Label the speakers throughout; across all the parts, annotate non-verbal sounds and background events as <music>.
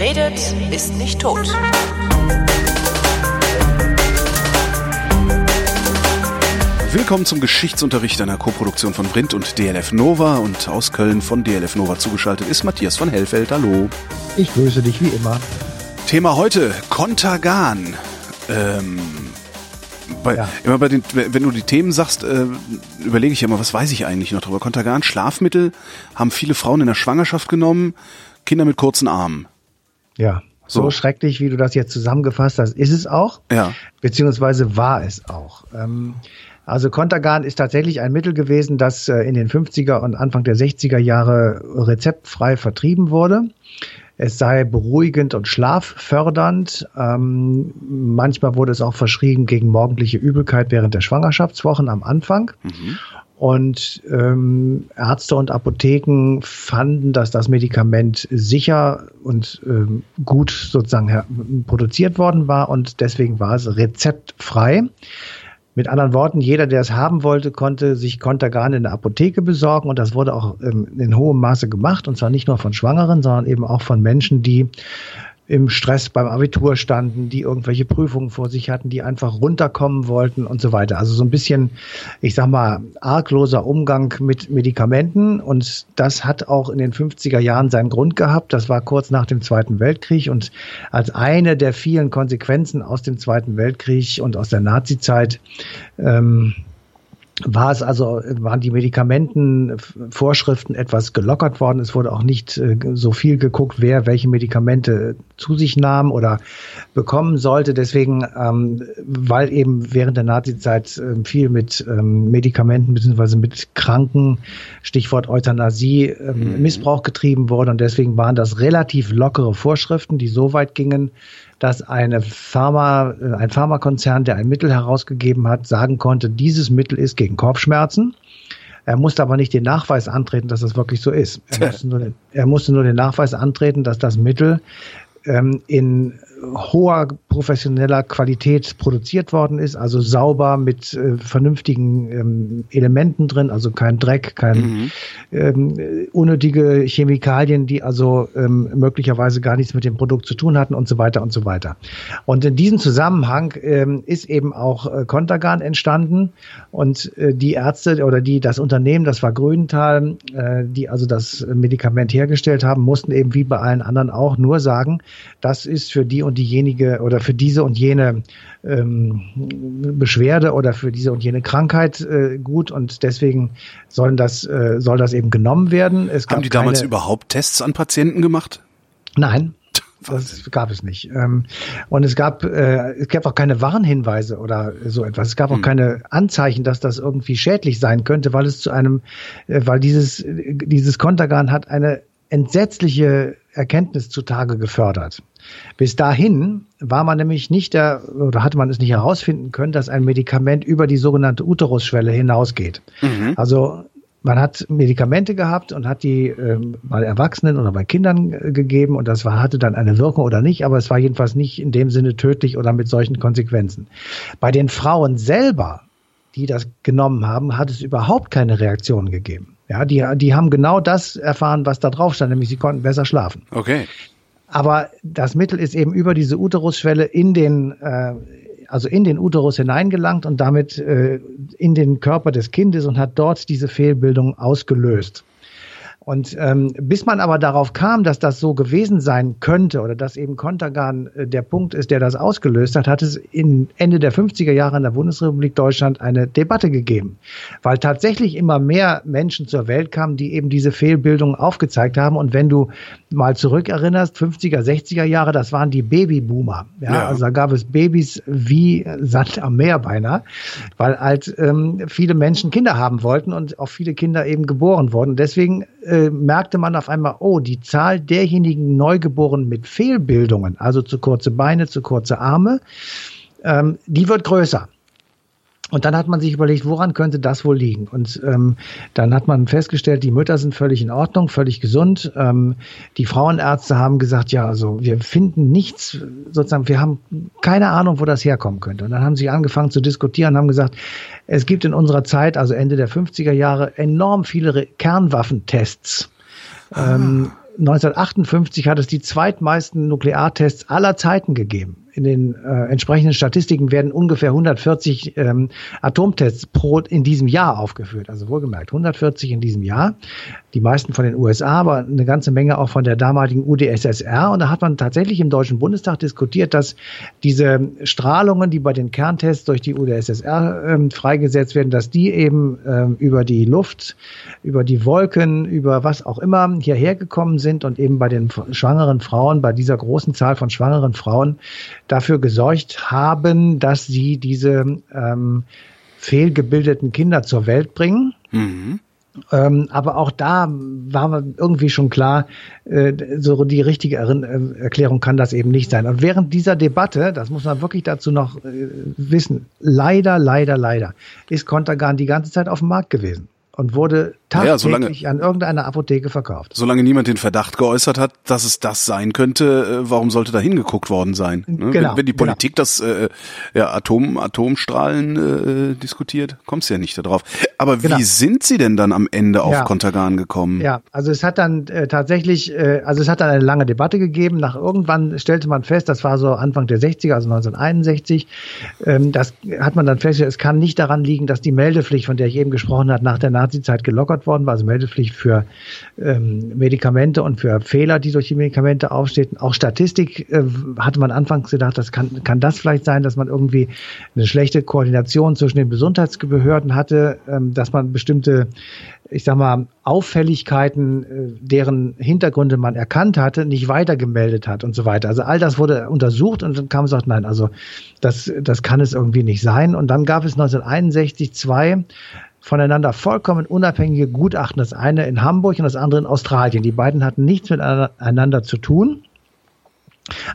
Speaker 1: Wer redet, ist nicht tot.
Speaker 2: Willkommen zum Geschichtsunterricht einer Koproduktion von Brind und DLF Nova und aus Köln von DLF Nova zugeschaltet ist Matthias von Hellfeld. Hallo.
Speaker 3: Ich grüße dich wie immer.
Speaker 2: Thema heute, Kontergan. Ähm, bei, ja. Immer bei den, wenn du die Themen sagst, äh, überlege ich immer, was weiß ich eigentlich noch drüber? Kontergan, Schlafmittel haben viele Frauen in der Schwangerschaft genommen, Kinder mit kurzen Armen.
Speaker 3: Ja, so, so schrecklich, wie du das jetzt zusammengefasst hast, ist es auch. Ja. Beziehungsweise war es auch. Ähm, also Contergan ist tatsächlich ein Mittel gewesen, das äh, in den 50er und Anfang der 60er Jahre rezeptfrei vertrieben wurde. Es sei beruhigend und schlaffördernd. Ähm, manchmal wurde es auch verschrieben gegen morgendliche Übelkeit während der Schwangerschaftswochen am Anfang. Mhm. Und ähm, Ärzte und Apotheken fanden, dass das Medikament sicher und ähm, gut sozusagen produziert worden war und deswegen war es rezeptfrei. Mit anderen Worten, jeder, der es haben wollte, konnte sich Contergan in der Apotheke besorgen und das wurde auch ähm, in hohem Maße gemacht und zwar nicht nur von Schwangeren, sondern eben auch von Menschen, die im Stress beim Abitur standen, die irgendwelche Prüfungen vor sich hatten, die einfach runterkommen wollten und so weiter. Also so ein bisschen, ich sag mal, argloser Umgang mit Medikamenten und das hat auch in den 50er Jahren seinen Grund gehabt. Das war kurz nach dem Zweiten Weltkrieg und als eine der vielen Konsequenzen aus dem Zweiten Weltkrieg und aus der Nazizeit ähm, war es also, waren die Medikamentenvorschriften etwas gelockert worden. Es wurde auch nicht äh, so viel geguckt, wer welche Medikamente zu sich nahm oder bekommen sollte. Deswegen, ähm, weil eben während der Nazizeit äh, viel mit ähm, Medikamenten beziehungsweise mit Kranken, Stichwort Euthanasie, mhm. Missbrauch getrieben wurde. Und deswegen waren das relativ lockere Vorschriften, die so weit gingen, dass eine Pharma, äh, ein Pharmakonzern, der ein Mittel herausgegeben hat, sagen konnte, dieses Mittel ist gegen Kopfschmerzen. Er musste aber nicht den Nachweis antreten, dass das wirklich so ist. Er <laughs> musste nur, er musste nur den Nachweis antreten, dass das Mittel ähm, in hoher professioneller Qualität produziert worden ist, also sauber mit äh, vernünftigen ähm, Elementen drin, also kein Dreck, kein mhm. ähm, unnötige Chemikalien, die also ähm, möglicherweise gar nichts mit dem Produkt zu tun hatten und so weiter und so weiter. Und in diesem Zusammenhang ähm, ist eben auch äh, Contergan entstanden und äh, die Ärzte oder die das Unternehmen, das war Grünenthal, äh, die also das Medikament hergestellt haben, mussten eben wie bei allen anderen auch nur sagen, das ist für die und diejenige oder für diese und jene ähm, Beschwerde oder für diese und jene Krankheit äh, gut und deswegen sollen das, äh, soll das eben genommen werden.
Speaker 2: Es Haben die damals überhaupt Tests an Patienten gemacht?
Speaker 3: Nein, <laughs> das gab es nicht. Ähm, und es gab, äh, es gab auch keine Warnhinweise oder so etwas. Es gab auch hm. keine Anzeichen, dass das irgendwie schädlich sein könnte, weil es zu einem, äh, weil dieses, dieses Kontergan hat eine entsetzliche Erkenntnis zutage gefördert. Bis dahin war man nämlich nicht der, oder hatte man es nicht herausfinden können, dass ein Medikament über die sogenannte Uterusschwelle hinausgeht. Mhm. Also man hat Medikamente gehabt und hat die ähm, bei Erwachsenen oder bei Kindern äh, gegeben und das war, hatte dann eine Wirkung oder nicht, aber es war jedenfalls nicht in dem Sinne tödlich oder mit solchen Konsequenzen. Bei den Frauen selber, die das genommen haben, hat es überhaupt keine Reaktion gegeben. Ja, die, die haben genau das erfahren, was da drauf stand, nämlich sie konnten besser schlafen.
Speaker 2: Okay.
Speaker 3: Aber das Mittel ist eben über diese Uterusschwelle in den, äh, also in den Uterus hineingelangt und damit äh, in den Körper des Kindes und hat dort diese Fehlbildung ausgelöst. Und ähm, bis man aber darauf kam, dass das so gewesen sein könnte oder dass eben Kontergan äh, der Punkt ist, der das ausgelöst hat, hat es in Ende der 50er Jahre in der Bundesrepublik Deutschland eine Debatte gegeben, weil tatsächlich immer mehr Menschen zur Welt kamen, die eben diese Fehlbildung aufgezeigt haben. Und wenn du mal zurückerinnerst, 50er, 60er Jahre, das waren die Babyboomer. Ja, ja. Also da gab es Babys wie Sand am Meer beinahe, weil halt ähm, viele Menschen Kinder haben wollten und auch viele Kinder eben geboren wurden. Deswegen äh, merkte man auf einmal, oh, die Zahl derjenigen Neugeborenen mit Fehlbildungen, also zu kurze Beine, zu kurze Arme, ähm, die wird größer. Und dann hat man sich überlegt, woran könnte das wohl liegen? Und ähm, dann hat man festgestellt, die Mütter sind völlig in Ordnung, völlig gesund. Ähm, die Frauenärzte haben gesagt, ja, also wir finden nichts, sozusagen, wir haben keine Ahnung, wo das herkommen könnte. Und dann haben sie angefangen zu diskutieren, haben gesagt, es gibt in unserer Zeit, also Ende der 50er Jahre, enorm viele Kernwaffentests. Ah. Ähm, 1958 hat es die zweitmeisten Nukleartests aller Zeiten gegeben in den äh, entsprechenden Statistiken werden ungefähr 140 ähm, Atomtests pro in diesem Jahr aufgeführt. Also wohlgemerkt 140 in diesem Jahr. Die meisten von den USA, aber eine ganze Menge auch von der damaligen UdSSR. Und da hat man tatsächlich im Deutschen Bundestag diskutiert, dass diese Strahlungen, die bei den Kerntests durch die UdSSR ähm, freigesetzt werden, dass die eben ähm, über die Luft, über die Wolken, über was auch immer hierher gekommen sind und eben bei den schwangeren Frauen, bei dieser großen Zahl von schwangeren Frauen dafür gesorgt haben, dass sie diese ähm, fehlgebildeten Kinder zur Welt bringen. Mhm. Ähm, aber auch da war irgendwie schon klar, äh, so die richtige er äh, Erklärung kann das eben nicht sein. Und während dieser Debatte, das muss man wirklich dazu noch äh, wissen, leider, leider, leider, ist Kontergan die ganze Zeit auf dem Markt gewesen und wurde tagtäglich ja, an irgendeiner Apotheke verkauft.
Speaker 2: Solange niemand den Verdacht geäußert hat, dass es das sein könnte, äh, warum sollte da hingeguckt worden sein? Ne? Genau, wenn, wenn, die genau. Politik genau. das äh, ja, Atom, Atomstrahlen äh, diskutiert, kommst du ja nicht darauf. Aber genau. wie sind Sie denn dann am Ende auf ja. Kontergan gekommen?
Speaker 3: Ja, also es hat dann äh, tatsächlich, äh, also es hat dann eine lange Debatte gegeben. Nach irgendwann stellte man fest, das war so Anfang der 60er, also 1961, ähm, das hat man dann festgestellt, es kann nicht daran liegen, dass die Meldepflicht, von der ich eben gesprochen habe, nach der Nazizeit gelockert worden war, also Meldepflicht für ähm, Medikamente und für Fehler, die durch die Medikamente aufstehen. Auch Statistik äh, hatte man anfangs gedacht, das kann, kann das vielleicht sein, dass man irgendwie eine schlechte Koordination zwischen den Gesundheitsbehörden hatte, ähm, dass man bestimmte, ich sag mal, Auffälligkeiten, äh, deren Hintergründe man erkannt hatte, nicht weitergemeldet hat und so weiter. Also all das wurde untersucht und dann kam es auch, nein, also das, das kann es irgendwie nicht sein. Und dann gab es 1961 zwei voneinander vollkommen unabhängige Gutachten. Das eine in Hamburg und das andere in Australien. Die beiden hatten nichts miteinander zu tun.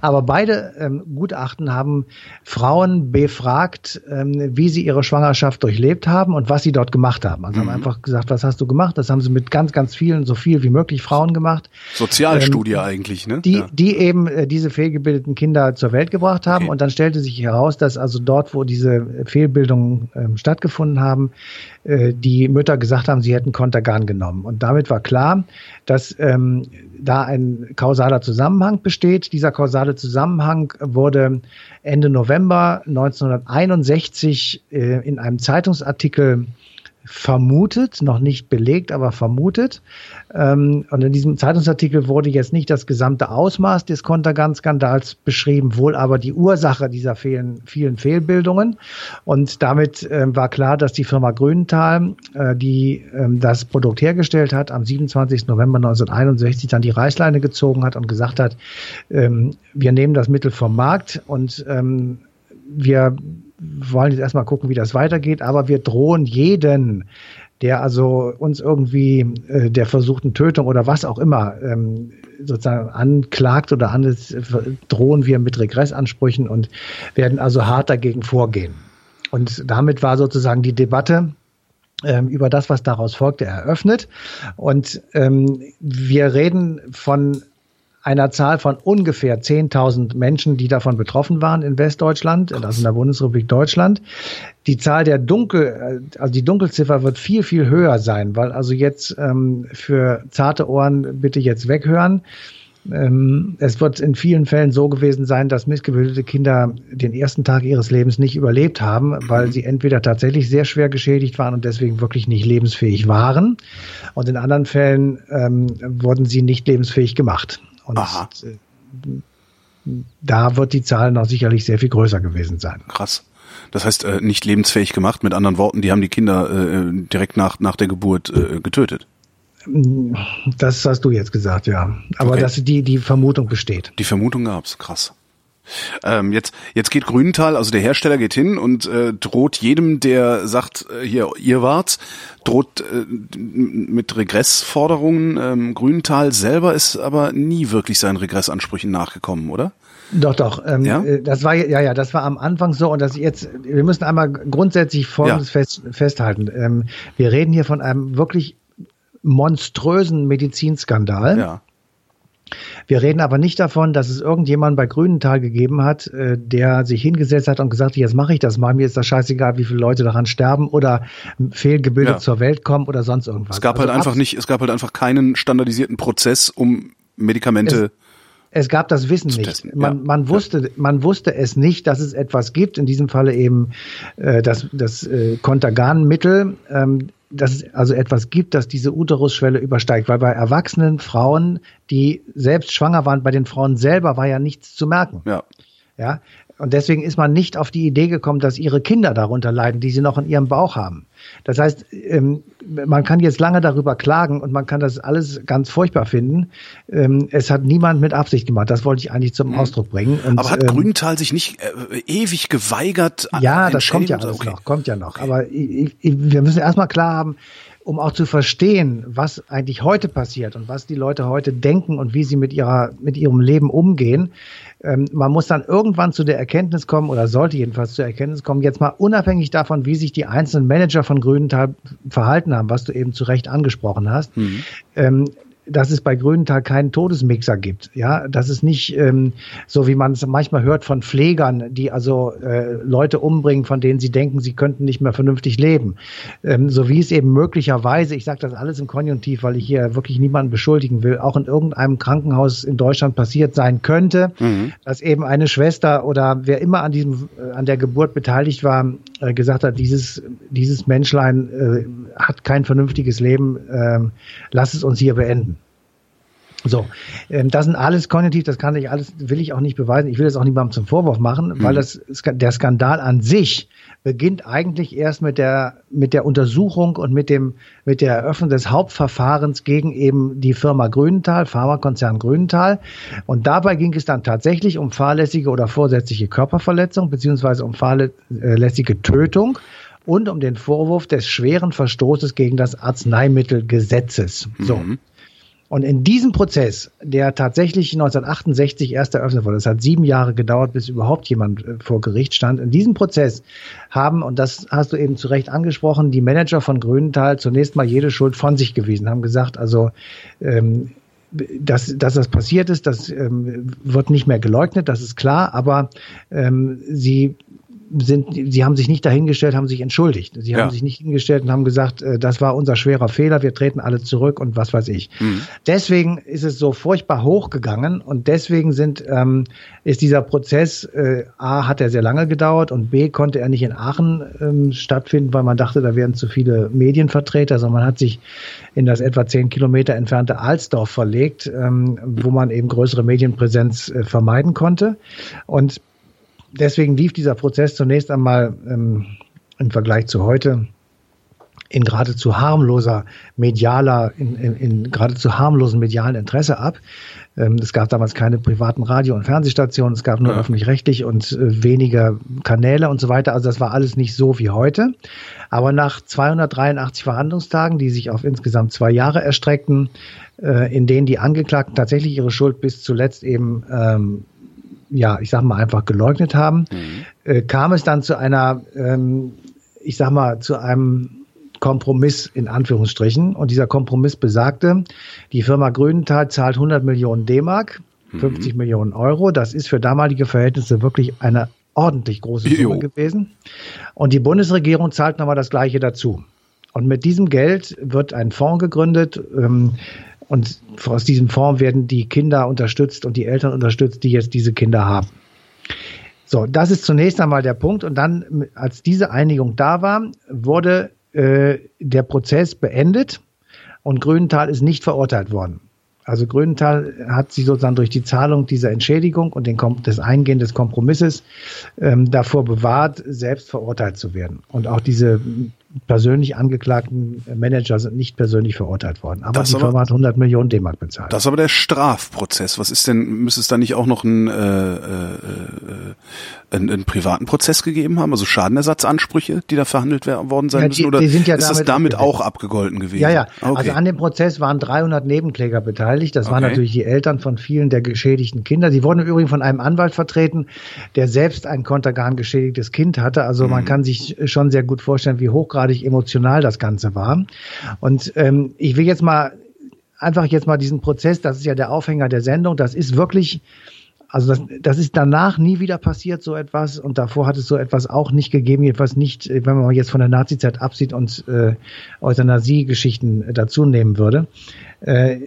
Speaker 3: Aber beide ähm, Gutachten haben Frauen befragt, ähm, wie sie ihre Schwangerschaft durchlebt haben und was sie dort gemacht haben. Also mhm. haben einfach gesagt, was hast du gemacht? Das haben sie mit ganz, ganz vielen, so viel wie möglich Frauen gemacht.
Speaker 2: Sozialstudie ähm, eigentlich, ne?
Speaker 3: Die, ja. die eben äh, diese fehlgebildeten Kinder zur Welt gebracht haben. Okay. Und dann stellte sich heraus, dass also dort, wo diese Fehlbildungen ähm, stattgefunden haben, äh, die Mütter gesagt haben, sie hätten Kontergan genommen. Und damit war klar, dass ähm, da ein kausaler Zusammenhang besteht. Dieser kausale Zusammenhang wurde Ende November 1961 äh, in einem Zeitungsartikel vermutet, noch nicht belegt, aber vermutet. Ähm, und in diesem Zeitungsartikel wurde jetzt nicht das gesamte Ausmaß des Kontergan-Skandals beschrieben, wohl aber die Ursache dieser vielen, vielen Fehlbildungen. Und damit ähm, war klar, dass die Firma Grünenthal, äh, die ähm, das Produkt hergestellt hat, am 27. November 1961 dann die Reißleine gezogen hat und gesagt hat, wir nehmen das Mittel vom Markt und wir wollen jetzt erstmal gucken, wie das weitergeht, aber wir drohen jeden, der also uns irgendwie äh, der versuchten Tötung oder was auch immer ähm, sozusagen anklagt oder äh, drohen wir mit Regressansprüchen und werden also hart dagegen vorgehen. Und damit war sozusagen die Debatte ähm, über das, was daraus folgte, eröffnet. Und ähm, wir reden von einer Zahl von ungefähr 10.000 Menschen, die davon betroffen waren in Westdeutschland, also in der Bundesrepublik Deutschland. Die Zahl der Dunkel, äh, also die Dunkelziffer wird viel, viel höher sein, weil also jetzt ähm, für zarte Ohren bitte jetzt weghören. Ähm, es wird in vielen Fällen so gewesen sein, dass missgebildete Kinder den ersten Tag ihres Lebens nicht überlebt haben, weil sie entweder tatsächlich sehr schwer geschädigt waren und deswegen wirklich nicht lebensfähig waren. Und in anderen Fällen ähm, wurden sie nicht lebensfähig gemacht. Und Aha. da wird die Zahl noch sicherlich sehr viel größer gewesen sein.
Speaker 2: Krass. Das heißt, äh, nicht lebensfähig gemacht, mit anderen Worten, die haben die Kinder äh, direkt nach, nach der Geburt äh, getötet.
Speaker 3: Das hast du jetzt gesagt, ja. Aber okay. dass die, die Vermutung besteht.
Speaker 2: Die Vermutung gab's, krass. Ähm, jetzt, jetzt geht Grünenthal, also der Hersteller geht hin und äh, droht jedem, der sagt, äh, hier, ihr wart's, droht äh, mit Regressforderungen. Ähm, Grünenthal selber ist aber nie wirklich seinen Regressansprüchen nachgekommen, oder?
Speaker 3: Doch, doch. Ähm, ja? Äh, das war ja, ja, das war am Anfang so und das jetzt. Wir müssen einmal grundsätzlich Folgendes ja. fest, festhalten. Ähm, wir reden hier von einem wirklich monströsen Medizinskandal. Ja. Wir reden aber nicht davon, dass es irgendjemand bei Grünenthal gegeben hat, äh, der sich hingesetzt hat und gesagt hat, jetzt mache ich das mal, mir ist das scheißegal, wie viele Leute daran sterben oder fehlgebildet ja. zur Welt kommen oder sonst irgendwas.
Speaker 2: Es gab halt also halt einfach nicht, es gab halt einfach keinen standardisierten Prozess, um Medikamente.
Speaker 3: Es, es gab das Wissen nicht. Man, man wusste, man wusste es nicht, dass es etwas gibt. In diesem Falle eben äh, das, das äh, Contergan-Mittel, ähm, dass es also etwas gibt, das diese Uterusschwelle übersteigt. Weil bei erwachsenen Frauen, die selbst schwanger waren, bei den Frauen selber war ja nichts zu merken.
Speaker 2: Ja.
Speaker 3: Ja, und deswegen ist man nicht auf die Idee gekommen, dass ihre Kinder darunter leiden, die sie noch in ihrem Bauch haben. Das heißt, ähm, man kann jetzt lange darüber klagen und man kann das alles ganz furchtbar finden. Ähm, es hat niemand mit Absicht gemacht. Das wollte ich eigentlich zum mhm. Ausdruck bringen.
Speaker 2: Und, Aber hat ähm, Grünenthal sich nicht äh, ewig geweigert?
Speaker 3: Ja, das kommt ja okay. noch, kommt ja noch. Aber ich, ich, wir müssen erstmal klar haben, um auch zu verstehen, was eigentlich heute passiert und was die Leute heute denken und wie sie mit ihrer, mit ihrem Leben umgehen, ähm, man muss dann irgendwann zu der Erkenntnis kommen oder sollte jedenfalls zur Erkenntnis kommen, jetzt mal unabhängig davon, wie sich die einzelnen Manager von Grünenthal verhalten haben, was du eben zu Recht angesprochen hast, mhm. ähm, dass es bei Grünenthal keinen Todesmixer gibt. Ja, das ist nicht ähm, so, wie man es manchmal hört von Pflegern, die also äh, Leute umbringen, von denen sie denken, sie könnten nicht mehr vernünftig leben. Ähm, so wie es eben möglicherweise, ich sage das alles im Konjunktiv, weil ich hier wirklich niemanden beschuldigen will, auch in irgendeinem Krankenhaus in Deutschland passiert sein könnte, mhm. dass eben eine Schwester oder wer immer an diesem äh, an der Geburt beteiligt war, äh, gesagt hat, dieses dieses Menschlein äh, hat kein vernünftiges Leben, äh, lass es uns hier beenden. So, ähm, das sind alles kognitiv, das kann ich alles, will ich auch nicht beweisen. Ich will das auch niemandem zum Vorwurf machen, mhm. weil das, der Skandal an sich beginnt eigentlich erst mit der, mit der Untersuchung und mit dem, mit der Eröffnung des Hauptverfahrens gegen eben die Firma Grünenthal, Pharmakonzern Grünenthal. Und dabei ging es dann tatsächlich um fahrlässige oder vorsätzliche Körperverletzung beziehungsweise um fahrlässige Tötung und um den Vorwurf des schweren Verstoßes gegen das Arzneimittelgesetzes. So. Mhm. Und in diesem Prozess, der tatsächlich 1968 erst eröffnet wurde, es hat sieben Jahre gedauert, bis überhaupt jemand äh, vor Gericht stand, in diesem Prozess haben, und das hast du eben zu Recht angesprochen, die Manager von Grünenthal zunächst mal jede Schuld von sich gewiesen, haben gesagt, also ähm, dass, dass das passiert ist, das ähm, wird nicht mehr geleugnet, das ist klar, aber ähm, sie sind, sie haben sich nicht dahingestellt, haben sich entschuldigt. Sie ja. haben sich nicht hingestellt und haben gesagt, äh, das war unser schwerer Fehler, wir treten alle zurück und was weiß ich. Mhm. Deswegen ist es so furchtbar hochgegangen und deswegen sind, ähm, ist dieser Prozess, äh, A, hat er sehr lange gedauert und B, konnte er nicht in Aachen ähm, stattfinden, weil man dachte, da wären zu viele Medienvertreter, sondern man hat sich in das etwa zehn Kilometer entfernte Alsdorf verlegt, ähm, wo man eben größere Medienpräsenz äh, vermeiden konnte. Und deswegen lief dieser Prozess zunächst einmal ähm, im Vergleich zu heute in geradezu harmloser medialer, in, in, in geradezu harmlosen medialen Interesse ab. Ähm, es gab damals keine privaten Radio- und Fernsehstationen, es gab nur ja. öffentlich-rechtlich und äh, weniger Kanäle und so weiter. Also das war alles nicht so wie heute. Aber nach 283 Verhandlungstagen, die sich auf insgesamt zwei Jahre erstreckten, äh, in denen die Angeklagten tatsächlich ihre Schuld bis zuletzt eben ähm, ja, ich sag mal, einfach geleugnet haben, mhm. äh, kam es dann zu einer, ähm, ich sag mal, zu einem Kompromiss in Anführungsstrichen. Und dieser Kompromiss besagte, die Firma Grünenthal zahlt 100 Millionen D-Mark, 50 mhm. Millionen Euro. Das ist für damalige Verhältnisse wirklich eine ordentlich große Summe jo. gewesen. Und die Bundesregierung zahlt nochmal das Gleiche dazu. Und mit diesem Geld wird ein Fonds gegründet, ähm, und aus diesem Fonds werden die Kinder unterstützt und die Eltern unterstützt, die jetzt diese Kinder haben. So, das ist zunächst einmal der Punkt. Und dann, als diese Einigung da war, wurde äh, der Prozess beendet und Grünenthal ist nicht verurteilt worden. Also Grünenthal hat sich sozusagen durch die Zahlung dieser Entschädigung und den, das Eingehen des Kompromisses ähm, davor bewahrt, selbst verurteilt zu werden. Und auch diese persönlich angeklagten Manager sind nicht persönlich verurteilt worden. Aber das die Firma hat 100 Millionen D-Mark bezahlt.
Speaker 2: Das ist aber der Strafprozess. Was ist denn, müsste es da nicht auch noch einen, äh, äh, einen, einen privaten Prozess gegeben haben? Also Schadenersatzansprüche, die da verhandelt worden sein ja, die, müssen? Oder die ja ist das damit auch abgegolten gewesen?
Speaker 3: Ja, ja. Okay. Also an dem Prozess waren 300 Nebenkläger beteiligt. Das okay. waren natürlich die Eltern von vielen der geschädigten Kinder. Sie wurden übrigens von einem Anwalt vertreten, der selbst ein kontergan geschädigtes Kind hatte. Also mhm. man kann sich schon sehr gut vorstellen, wie hochgradig hochgradig emotional das Ganze war. Und ähm, ich will jetzt mal einfach jetzt mal diesen Prozess, das ist ja der Aufhänger der Sendung, das ist wirklich, also das, das ist danach nie wieder passiert, so etwas. Und davor hat es so etwas auch nicht gegeben, jedenfalls nicht, wenn man jetzt von der Nazizeit absieht und äh, Euthanasie-Geschichten dazu nehmen würde. Äh,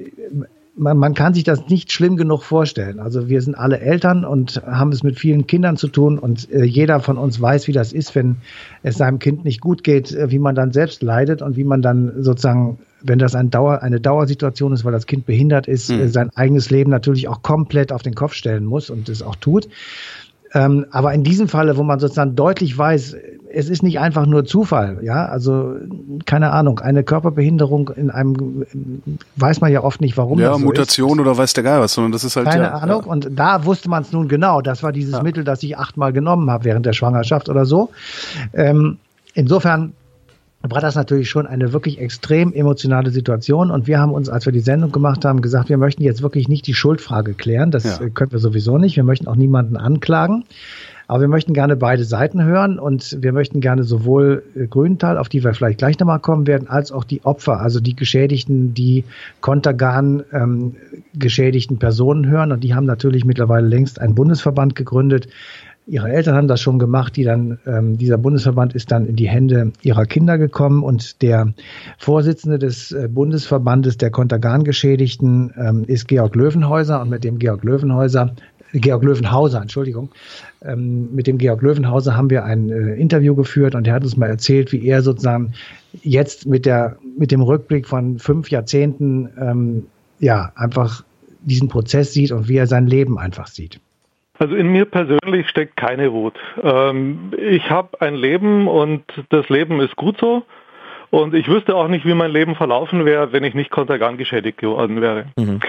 Speaker 3: man, man kann sich das nicht schlimm genug vorstellen. Also wir sind alle Eltern und haben es mit vielen Kindern zu tun und äh, jeder von uns weiß, wie das ist, wenn es seinem Kind nicht gut geht, äh, wie man dann selbst leidet und wie man dann sozusagen, wenn das ein Dauer, eine Dauersituation ist, weil das Kind behindert ist, mhm. äh, sein eigenes Leben natürlich auch komplett auf den Kopf stellen muss und es auch tut. Ähm, aber in diesem Falle, wo man sozusagen deutlich weiß, es ist nicht einfach nur Zufall, ja, also keine Ahnung, eine Körperbehinderung in einem weiß man ja oft nicht, warum.
Speaker 2: Ja, so Mutation ist. oder weiß der Geil was, sondern das ist halt
Speaker 3: keine
Speaker 2: ja,
Speaker 3: Ahnung. Ja. Und da wusste man es nun genau. Das war dieses ja. Mittel, das ich achtmal genommen habe während der Schwangerschaft oder so. Ähm, insofern war das natürlich schon eine wirklich extrem emotionale Situation. Und wir haben uns, als wir die Sendung gemacht haben, gesagt, wir möchten jetzt wirklich nicht die Schuldfrage klären. Das ja. können wir sowieso nicht. Wir möchten auch niemanden anklagen. Aber wir möchten gerne beide Seiten hören und wir möchten gerne sowohl äh, Grünenthal, auf die wir vielleicht gleich nochmal kommen werden, als auch die Opfer, also die Geschädigten, die Kontergan ähm, geschädigten Personen hören. Und die haben natürlich mittlerweile längst einen Bundesverband gegründet, Ihre Eltern haben das schon gemacht, die dann, ähm, dieser Bundesverband ist dann in die Hände ihrer Kinder gekommen und der Vorsitzende des äh, Bundesverbandes der Kontergan-Geschädigten ähm, ist Georg Löwenhäuser und mit dem Georg Löwenhäuser, Georg Löwenhauser, Entschuldigung, ähm, mit dem Georg Löwenhauser haben wir ein äh, Interview geführt und er hat uns mal erzählt, wie er sozusagen jetzt mit der, mit dem Rückblick von fünf Jahrzehnten, ähm, ja, einfach diesen Prozess sieht und wie er sein Leben einfach sieht.
Speaker 4: Also in mir persönlich steckt keine Wut. Ähm, ich habe ein Leben und das Leben ist gut so. Und ich wüsste auch nicht, wie mein Leben verlaufen wäre, wenn ich nicht kontergan geschädigt geworden wäre. Mhm.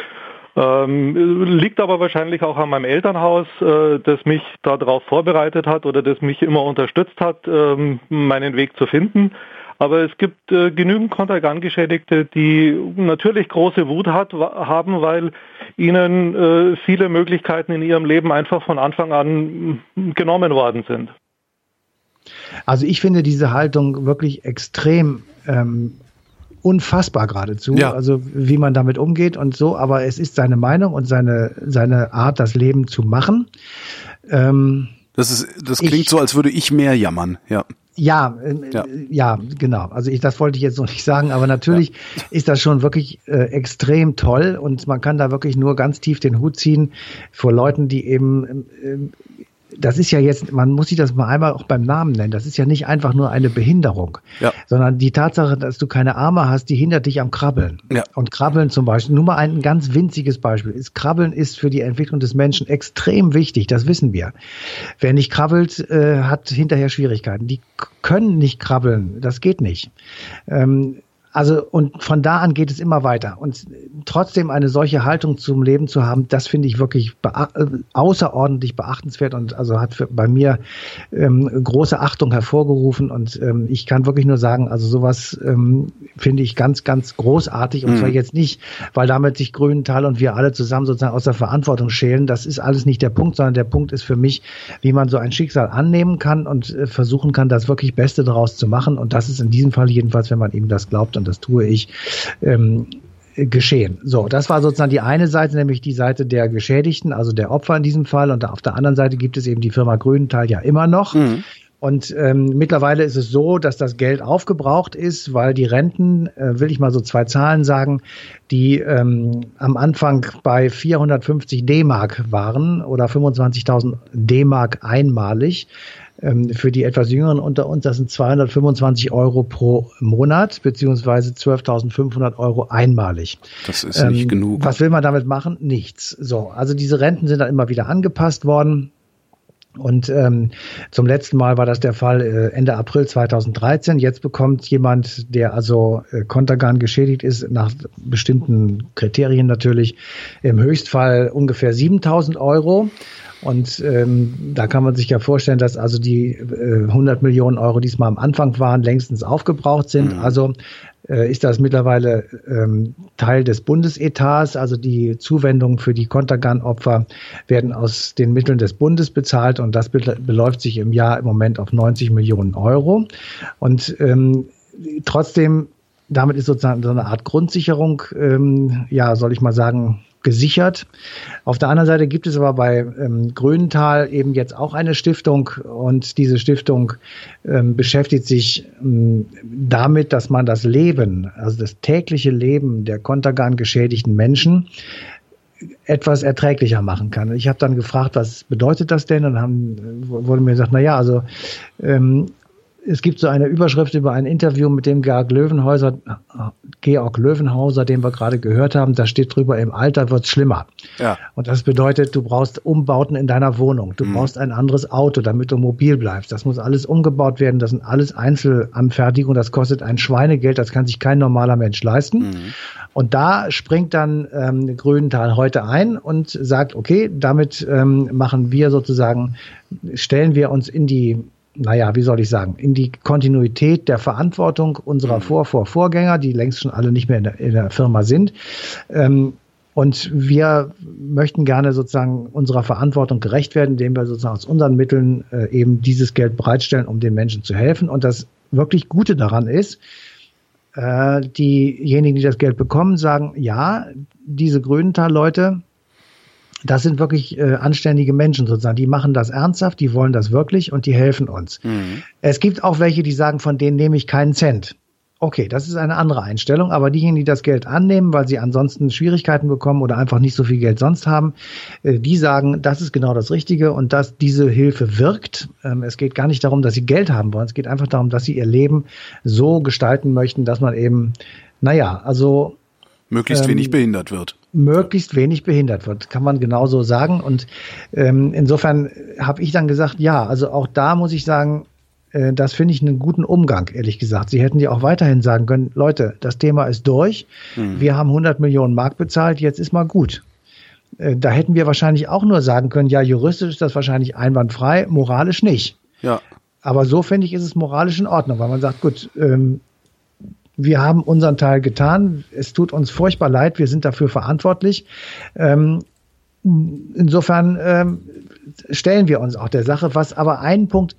Speaker 4: Ähm, liegt aber wahrscheinlich auch an meinem Elternhaus, äh, das mich darauf vorbereitet hat oder das mich immer unterstützt hat, ähm, meinen Weg zu finden. Aber es gibt äh, genügend Kontergan-Geschädigte, die natürlich große Wut hat, haben, weil ihnen äh, viele Möglichkeiten in ihrem Leben einfach von Anfang an mm, genommen worden sind.
Speaker 3: Also ich finde diese Haltung wirklich extrem ähm, unfassbar geradezu, ja. also wie man damit umgeht und so, aber es ist seine Meinung und seine, seine Art, das Leben zu machen.
Speaker 2: Ähm, das ist, das klingt ich, so, als würde ich mehr jammern, ja.
Speaker 3: Ja, äh, ja, ja. genau. Also ich, das wollte ich jetzt noch nicht sagen, aber natürlich ja. ist das schon wirklich äh, extrem toll und man kann da wirklich nur ganz tief den Hut ziehen vor Leuten, die eben äh, das ist ja jetzt, man muss sich das mal einmal auch beim Namen nennen. Das ist ja nicht einfach nur eine Behinderung, ja. sondern die Tatsache, dass du keine Arme hast, die hindert dich am Krabbeln. Ja. Und Krabbeln zum Beispiel, nur mal ein ganz winziges Beispiel ist, Krabbeln ist für die Entwicklung des Menschen extrem wichtig, das wissen wir. Wer nicht krabbelt, äh, hat hinterher Schwierigkeiten. Die können nicht krabbeln, das geht nicht. Ähm, also und von da an geht es immer weiter. Und trotzdem eine solche Haltung zum Leben zu haben, das finde ich wirklich bea äh, außerordentlich beachtenswert und also hat für, bei mir ähm, große Achtung hervorgerufen. Und ähm, ich kann wirklich nur sagen, also sowas ähm, finde ich ganz, ganz großartig. Und mhm. zwar jetzt nicht, weil damit sich Grünenthal und wir alle zusammen sozusagen aus der Verantwortung schälen. Das ist alles nicht der Punkt, sondern der Punkt ist für mich, wie man so ein Schicksal annehmen kann und äh, versuchen kann, das wirklich Beste daraus zu machen. Und das ist in diesem Fall jedenfalls, wenn man ihm das glaubt und das tue ich, ähm, geschehen. So, das war sozusagen die eine Seite, nämlich die Seite der Geschädigten, also der Opfer in diesem Fall. Und auf der anderen Seite gibt es eben die Firma Grünenthal ja immer noch. Mhm. Und ähm, mittlerweile ist es so, dass das Geld aufgebraucht ist, weil die Renten, äh, will ich mal so zwei Zahlen sagen, die ähm, am Anfang bei 450 D-Mark waren oder 25.000 D-Mark einmalig. Ähm, für die etwas Jüngeren unter uns, das sind 225 Euro pro Monat, beziehungsweise 12.500 Euro einmalig.
Speaker 2: Das ist nicht ähm, genug.
Speaker 3: Was will man damit machen? Nichts. So, also diese Renten sind dann immer wieder angepasst worden. Und ähm, zum letzten Mal war das der Fall äh, Ende April 2013. Jetzt bekommt jemand, der also äh, Kontergan geschädigt ist, nach bestimmten Kriterien natürlich, im Höchstfall ungefähr 7000 Euro. Und ähm, da kann man sich ja vorstellen, dass also die äh, 100 Millionen Euro, die es mal am Anfang waren, längstens aufgebraucht sind. Mhm. Also äh, ist das mittlerweile ähm, Teil des Bundesetats. Also die Zuwendungen für die Kontergan-Opfer werden aus den Mitteln des Bundes bezahlt und das beläuft sich im Jahr im Moment auf 90 Millionen Euro. Und ähm, trotzdem damit ist sozusagen so eine Art Grundsicherung, ähm, ja, soll ich mal sagen, gesichert. Auf der anderen Seite gibt es aber bei ähm, Grünenthal eben jetzt auch eine Stiftung und diese Stiftung ähm, beschäftigt sich ähm, damit, dass man das Leben, also das tägliche Leben der Kontergan geschädigten Menschen etwas erträglicher machen kann. Ich habe dann gefragt, was bedeutet das denn? Und haben, wurde mir gesagt, na ja, also ähm, es gibt so eine Überschrift über ein Interview mit dem Georg Löwenhäuser, Georg Löwenhauser, den wir gerade gehört haben. Da steht drüber, im Alter wird's schlimmer. Ja. Und das bedeutet, du brauchst Umbauten in deiner Wohnung. Du mhm. brauchst ein anderes Auto, damit du mobil bleibst. Das muss alles umgebaut werden. Das sind alles Einzelanfertigungen. Das kostet ein Schweinegeld. Das kann sich kein normaler Mensch leisten. Mhm. Und da springt dann ähm, Grünenthal heute ein und sagt, okay, damit ähm, machen wir sozusagen, stellen wir uns in die naja, wie soll ich sagen, in die Kontinuität der Verantwortung unserer mhm. Vor Vor Vorgänger, die längst schon alle nicht mehr in der, in der Firma sind. Ähm, und wir möchten gerne sozusagen unserer Verantwortung gerecht werden, indem wir sozusagen aus unseren Mitteln äh, eben dieses Geld bereitstellen, um den Menschen zu helfen. Und das wirklich Gute daran ist, äh, diejenigen, die das Geld bekommen, sagen, ja, diese Grünenthal-Leute, das sind wirklich äh, anständige Menschen sozusagen. Die machen das ernsthaft, die wollen das wirklich und die helfen uns. Mhm. Es gibt auch welche, die sagen, von denen nehme ich keinen Cent. Okay, das ist eine andere Einstellung, aber diejenigen, die das Geld annehmen, weil sie ansonsten Schwierigkeiten bekommen oder einfach nicht so viel Geld sonst haben, äh, die sagen, das ist genau das Richtige und dass diese Hilfe wirkt. Ähm, es geht gar nicht darum, dass sie Geld haben wollen, es geht einfach darum, dass sie ihr Leben so gestalten möchten, dass man eben, naja, also
Speaker 2: möglichst ähm, wenig behindert wird
Speaker 3: möglichst wenig behindert wird, kann man genauso sagen. Und ähm, insofern habe ich dann gesagt, ja, also auch da muss ich sagen, äh, das finde ich einen guten Umgang, ehrlich gesagt. Sie hätten ja auch weiterhin sagen können, Leute, das Thema ist durch, mhm. wir haben 100 Millionen Mark bezahlt, jetzt ist mal gut. Äh, da hätten wir wahrscheinlich auch nur sagen können, ja, juristisch ist das wahrscheinlich einwandfrei, moralisch nicht. Ja. Aber so finde ich, ist es moralisch in Ordnung, weil man sagt, gut, ähm, wir haben unseren Teil getan. Es tut uns furchtbar leid. Wir sind dafür verantwortlich. Ähm, insofern ähm, stellen wir uns auch der Sache, was aber einen Punkt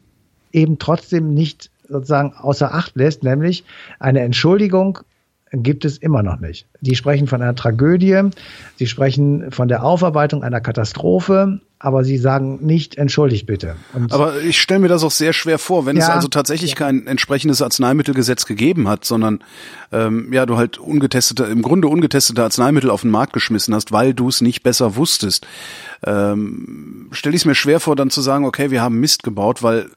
Speaker 3: eben trotzdem nicht sozusagen außer Acht lässt, nämlich eine Entschuldigung gibt es immer noch nicht. Die sprechen von einer Tragödie, sie sprechen von der Aufarbeitung einer Katastrophe, aber sie sagen nicht entschuldigt bitte.
Speaker 2: Und aber ich stelle mir das auch sehr schwer vor, wenn ja, es also tatsächlich ja. kein entsprechendes Arzneimittelgesetz gegeben hat, sondern ähm, ja du halt ungetestete, im Grunde ungetestete Arzneimittel auf den Markt geschmissen hast, weil du es nicht besser wusstest. Ähm, stelle ich es mir schwer vor, dann zu sagen, okay, wir haben Mist gebaut, weil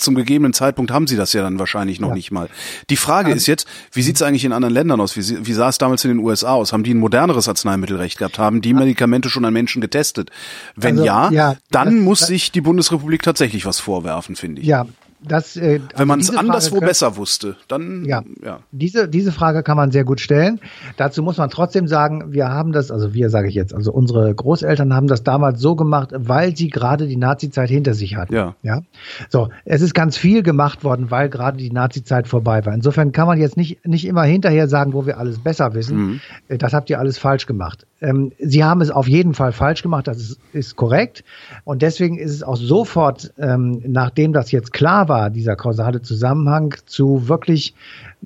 Speaker 2: zum gegebenen Zeitpunkt haben sie das ja dann wahrscheinlich noch ja. nicht mal. Die Frage ist jetzt, wie sieht es eigentlich in anderen Ländern aus? Wie, wie sah es damals in den USA aus? Haben die ein moderneres Arzneimittelrecht gehabt? Haben die Medikamente schon an Menschen getestet? Wenn also, ja, ja, dann das, muss sich die Bundesrepublik tatsächlich was vorwerfen, finde ich.
Speaker 3: Ja, das,
Speaker 2: äh, Wenn man es anderswo besser wusste, dann
Speaker 3: ja, ja. Diese, diese Frage kann man sehr gut stellen. Dazu muss man trotzdem sagen, wir haben das, also wir sage ich jetzt, also unsere Großeltern haben das damals so gemacht, weil sie gerade die Nazi-Zeit hinter sich hatten. Ja. ja. So, es ist ganz viel gemacht worden, weil gerade die Nazi-Zeit vorbei war. Insofern kann man jetzt nicht, nicht immer hinterher sagen, wo wir alles besser wissen. Mhm. Äh, das habt ihr alles falsch gemacht. Ähm, sie haben es auf jeden Fall falsch gemacht, das ist, ist korrekt. Und deswegen ist es auch sofort, ähm, nachdem das jetzt klar war, dieser kausale Zusammenhang, zu wirklich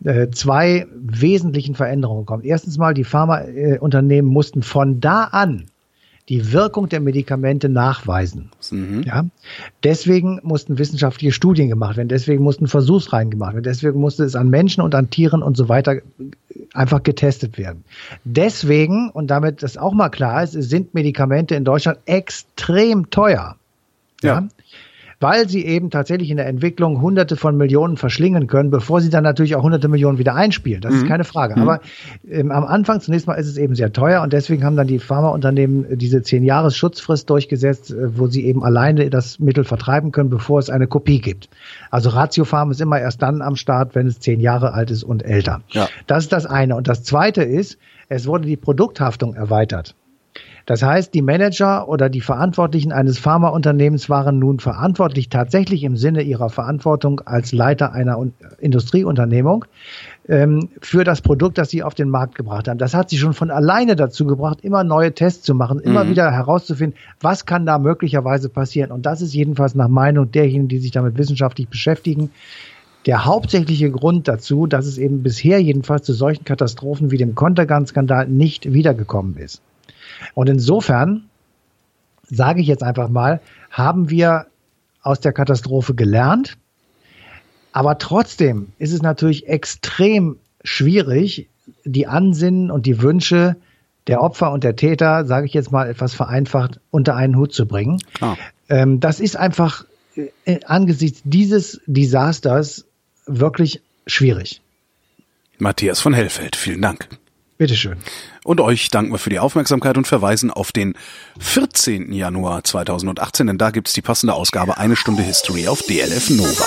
Speaker 3: äh, zwei wesentlichen Veränderungen gekommen. Erstens mal, die Pharmaunternehmen mussten von da an die Wirkung der Medikamente nachweisen. Mhm. Ja? Deswegen mussten wissenschaftliche Studien gemacht werden, deswegen mussten Versuchsreihen gemacht werden, deswegen musste es an Menschen und an Tieren und so weiter einfach getestet werden. Deswegen, und damit das auch mal klar ist, sind Medikamente in Deutschland extrem teuer. Ja. ja? Weil sie eben tatsächlich in der Entwicklung hunderte von Millionen verschlingen können, bevor sie dann natürlich auch hunderte Millionen wieder einspielen. Das mhm. ist keine Frage. Mhm. Aber ähm, am Anfang zunächst mal ist es eben sehr teuer und deswegen haben dann die Pharmaunternehmen diese zehn Jahres Schutzfrist durchgesetzt, äh, wo sie eben alleine das Mittel vertreiben können, bevor es eine Kopie gibt. Also Ratiofarm ist immer erst dann am Start, wenn es zehn Jahre alt ist und älter. Ja. Das ist das eine. Und das zweite ist, es wurde die Produkthaftung erweitert. Das heißt, die Manager oder die Verantwortlichen eines Pharmaunternehmens waren nun verantwortlich tatsächlich im Sinne ihrer Verantwortung als Leiter einer Industrieunternehmung ähm, für das Produkt, das sie auf den Markt gebracht haben. Das hat sie schon von alleine dazu gebracht, immer neue Tests zu machen, immer mhm. wieder herauszufinden, was kann da möglicherweise passieren. Und das ist jedenfalls nach Meinung derjenigen, die sich damit wissenschaftlich beschäftigen, der hauptsächliche Grund dazu, dass es eben bisher jedenfalls zu solchen Katastrophen wie dem Kontergan-Skandal nicht wiedergekommen ist. Und insofern sage ich jetzt einfach mal, haben wir aus der Katastrophe gelernt. Aber trotzdem ist es natürlich extrem schwierig, die Ansinnen und die Wünsche der Opfer und der Täter, sage ich jetzt mal etwas vereinfacht, unter einen Hut zu bringen. Ähm, das ist einfach äh, angesichts dieses Desasters wirklich schwierig.
Speaker 2: Matthias von Hellfeld, vielen Dank.
Speaker 3: Bitteschön.
Speaker 2: Und euch danken wir für die Aufmerksamkeit und verweisen auf den 14. Januar 2018, denn da gibt's die passende Ausgabe Eine Stunde History auf DLF Nova.